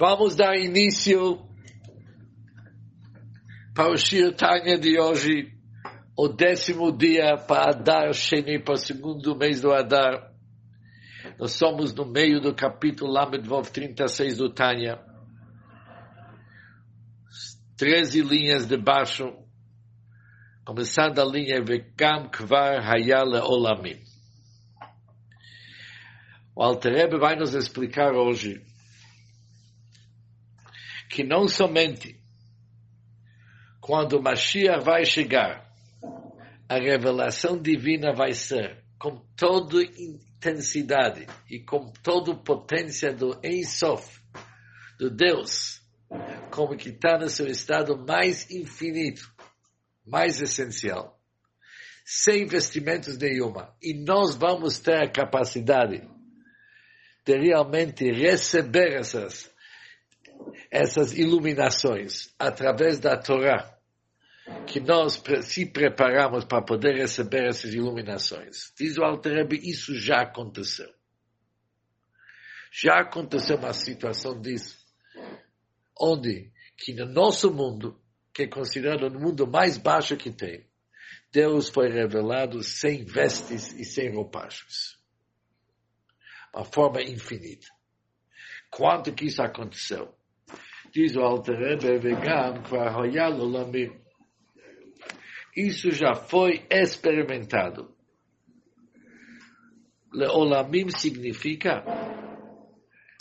Vamos dar início para o Shir Tanya de hoje, o décimo dia para Adar Sheni, para o segundo mês do Adar. Nós somos no meio do capítulo Lamed Vov 36 do Tanya. Treze linhas de baixo, começando a linha Vekam Kvar Hayale Olamim. O Alter Rebbe vai nos explicar hoje que não somente quando Mashiach vai chegar, a revelação divina vai ser com toda intensidade e com toda potência do Ensof, do Deus, como que está no seu estado mais infinito, mais essencial, sem investimentos nenhuma. E nós vamos ter a capacidade de realmente receber essas essas iluminações através da Torá, que nós se preparamos para poder receber essas iluminações. Diz o Alter Rebbe, isso já aconteceu. Já aconteceu uma situação disso, onde que no nosso mundo, que é considerado o mundo mais baixo que tem, Deus foi revelado sem vestes e sem roupagens. Uma forma infinita. Quanto que isso aconteceu? Diz o Alter Rebbe, vegam, kvar lamim. Isso já foi experimentado. Leolamim significa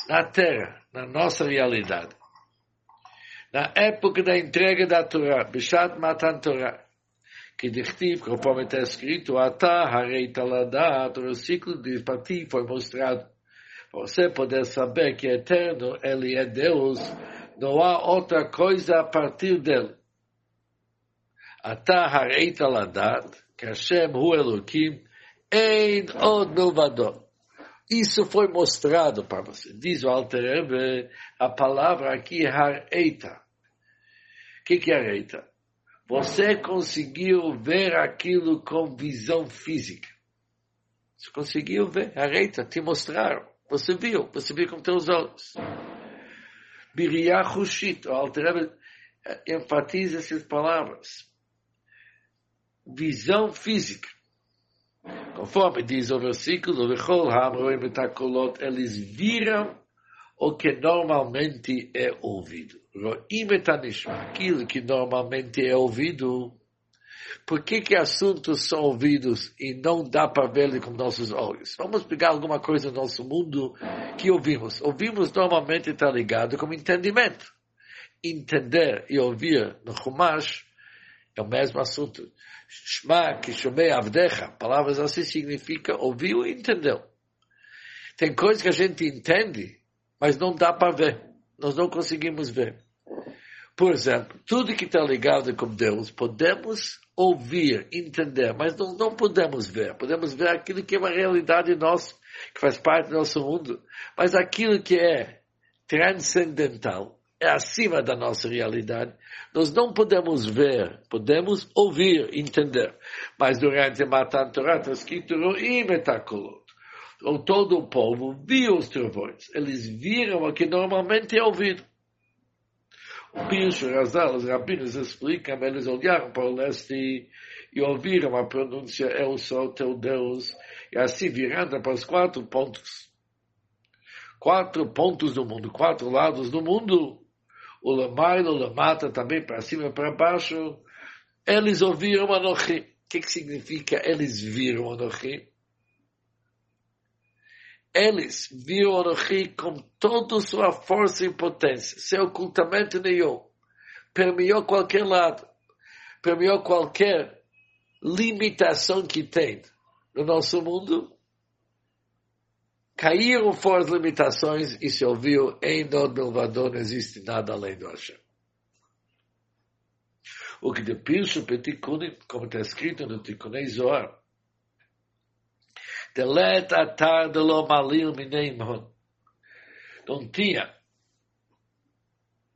na Terra, na nossa realidade. Na época da entrega da Torá, Bishat Matan Torá, que dichtiv, conforme está escrito, Ata Harei Taladat, o ciclo de partir foi mostrado. Você poder saber que é eterno, Ele é Deus, não há outra coisa a partir dele. Ata hareit aladat, que Hashem hu Elohim, ein od milvadot. Isso foi mostrado para você. Diz o Alter Rebbe, a palavra aqui é hareita. O que, que é hareita? Você conseguiu ver aquilo com visão física. Você conseguiu ver, hareita, te mostraram. Você viu, você viu com teus olhos. Biriah Hushit, o Alter Rebbe enfatiza essas palavras. Visão física. Conforme diz o versículo, eles viram o que normalmente é ouvido. Aquilo que normalmente é ouvido. Por que, que assuntos são ouvidos e não dá para ver com nossos olhos? Vamos pegar alguma coisa no nosso mundo que ouvimos. Ouvimos normalmente está ligado com entendimento. Entender e ouvir no Chumash é o mesmo assunto. Shma, Kishomei Avdecha, palavras assim significa ouviu e entendeu. Tem coisas que a gente entende, mas não dá para ver. Nós não conseguimos ver. Por exemplo, tudo que está ligado com Deus, podemos ouvir, entender, mas não, não podemos ver. Podemos ver aquilo que é uma realidade nossa, que faz parte do nosso mundo. Mas aquilo que é transcendental, é acima da nossa realidade. Nós não podemos ver, podemos ouvir, entender. Mas durante Matan Torah está escrito Roim etakolot. Ou todo o povo viu os trovões. Eles viram o que normalmente é ouvido. O Pircho Razal, os rabinos explicam, eles olharam para o leste e ouviram a pronúncia Eu sou teu Deus, e assim virando para os quatro pontos. Quatro pontos do mundo, quatro lados do mundo. O Lamailo, o Lamata, também para cima e para baixo. Eles ouviram Anochi. O que, que significa eles viram Anochi? Eles viram Anochi com toda sua força e potência, sem ocultamento nenhum. Permeou qualquer lado. Permeou qualquer limitação que tem no nosso mundo. Caíram fora as limitações e se ouviu em Nod Milvador, não existe nada além do Hashem. O que de Pirshu Petikunim, como está escrito no Tikunei Zohar, Delet atar de lo malil mineimon. Não tinha.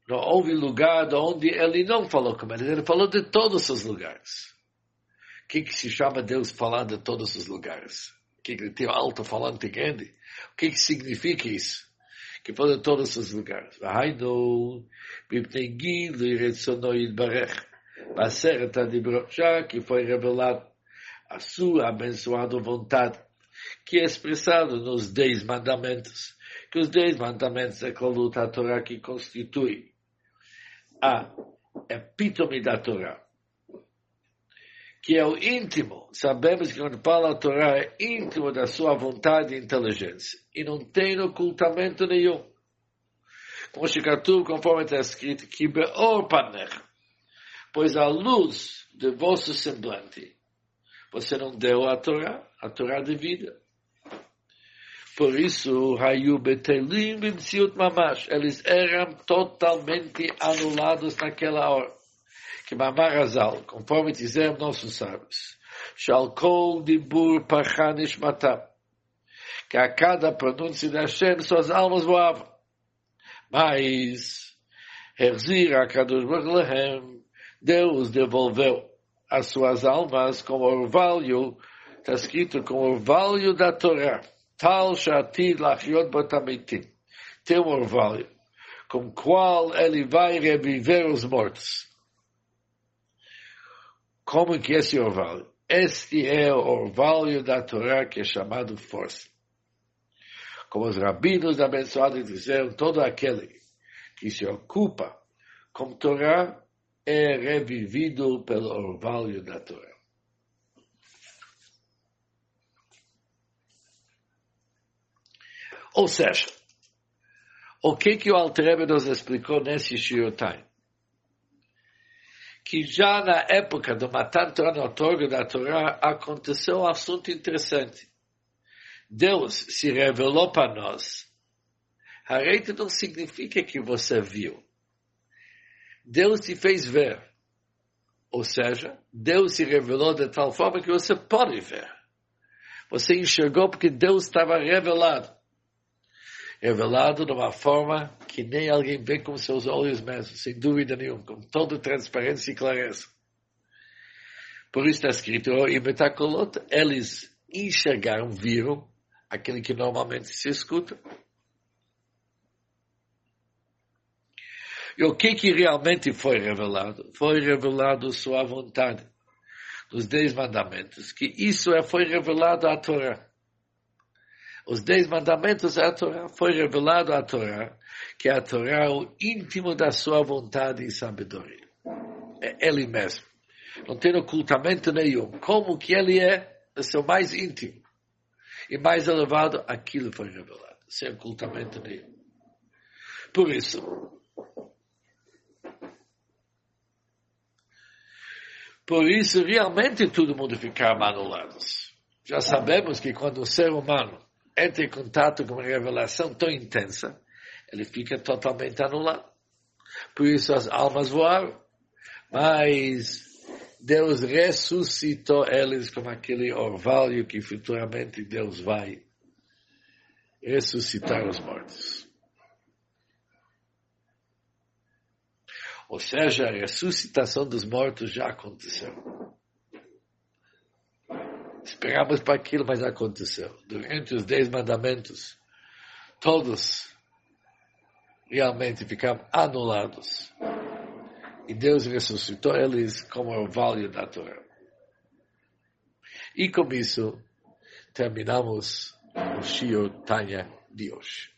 Não houve lugar onde ele não falou com eles. Ele falou de todos os lugares. O que, que se chama Deus falar de todos os lugares? Que, ele tem alto-falante grande? O que, que significa isso? que foi de todos os lugares. Bipnei Gil, Retzono Yidbarech, Baseret Adibrot, já que foi revelado a sua abençoada vontade, que é expressado nos dez mandamentos, que os dez mandamentos é a Torá que constitui a epítome da Torá, que é o íntimo. Sabemos que quando fala a Torá é íntimo da sua vontade e inteligência, e não tem ocultamento nenhum. Como Shikatu, conforme está escrito, que beor panech, pois a luz de vosso semblante você não deu a Torá, a Torá de vida. Por isso, Hayu Betelim Bimsiut Mamash, eles eram totalmente anulados naquela hora. Que Mamar Azal, conforme disseram nossos sábios, Shalkol Dibur Pachanish Matam, que a cada pronúncia de Hashem suas almas voavam. Mas, Herzir Akadosh Baruch Deus devolveu as suas almas com orvalho, está escrito com orvalho da Torá. Tal shati lachiot botamitim. Tem orvalho, com qual ele vai reviver os mortos. Como que é esse orvalho? Este é o orvalho da Torá que é chamado força. Como os rabinos abençoados disseram, todo aquele que se ocupa com Torá é revivido pelo orvalho da Torá. Ou seja, o que que o Altrebe nos explicou nesse Shiotai? Que já na época do Matan Torah, no da Torá, aconteceu um assunto interessante. Deus se revelou para nós. A reita não significa que você viu. Deus te fez ver. Ou seja, Deus se revelou de tal forma que você pode ver. Você enxergou porque Deus estava revelado. Revelado de uma forma que nem alguém vê com seus olhos mesmo, sem dúvida nenhuma, com toda transparência e clareza. Por isso está escrito, em Metacolot, eles enxergaram, viram aquele que normalmente se escuta. E o que que realmente foi revelado? Foi revelado sua vontade, dos dez mandamentos, que isso é, foi revelado à Torá. Os dez mandamentos à Torá, foi revelado à Torá, que a Torá é o íntimo da sua vontade e sabedoria. É ele mesmo. Não tem ocultamento nenhum. Como que ele é, o seu mais íntimo. E mais elevado, aquilo foi revelado, sem ocultamento nenhum. Por isso, Por isso, realmente todo mundo fica anulado. Já sabemos que quando o ser humano entra em contato com uma revelação tão intensa, ele fica totalmente anulado. Por isso as almas voaram. Mas Deus ressuscitou eles como aquele orvalho que futuramente Deus vai ressuscitar os mortos. Ou seja, a ressuscitação dos mortos já aconteceu. Esperamos para aquilo, mas aconteceu. Durante os dez mandamentos, todos realmente ficaram anulados. E Deus ressuscitou eles como o vale da Torá. E com isso, terminamos o Shio Tanya de hoje.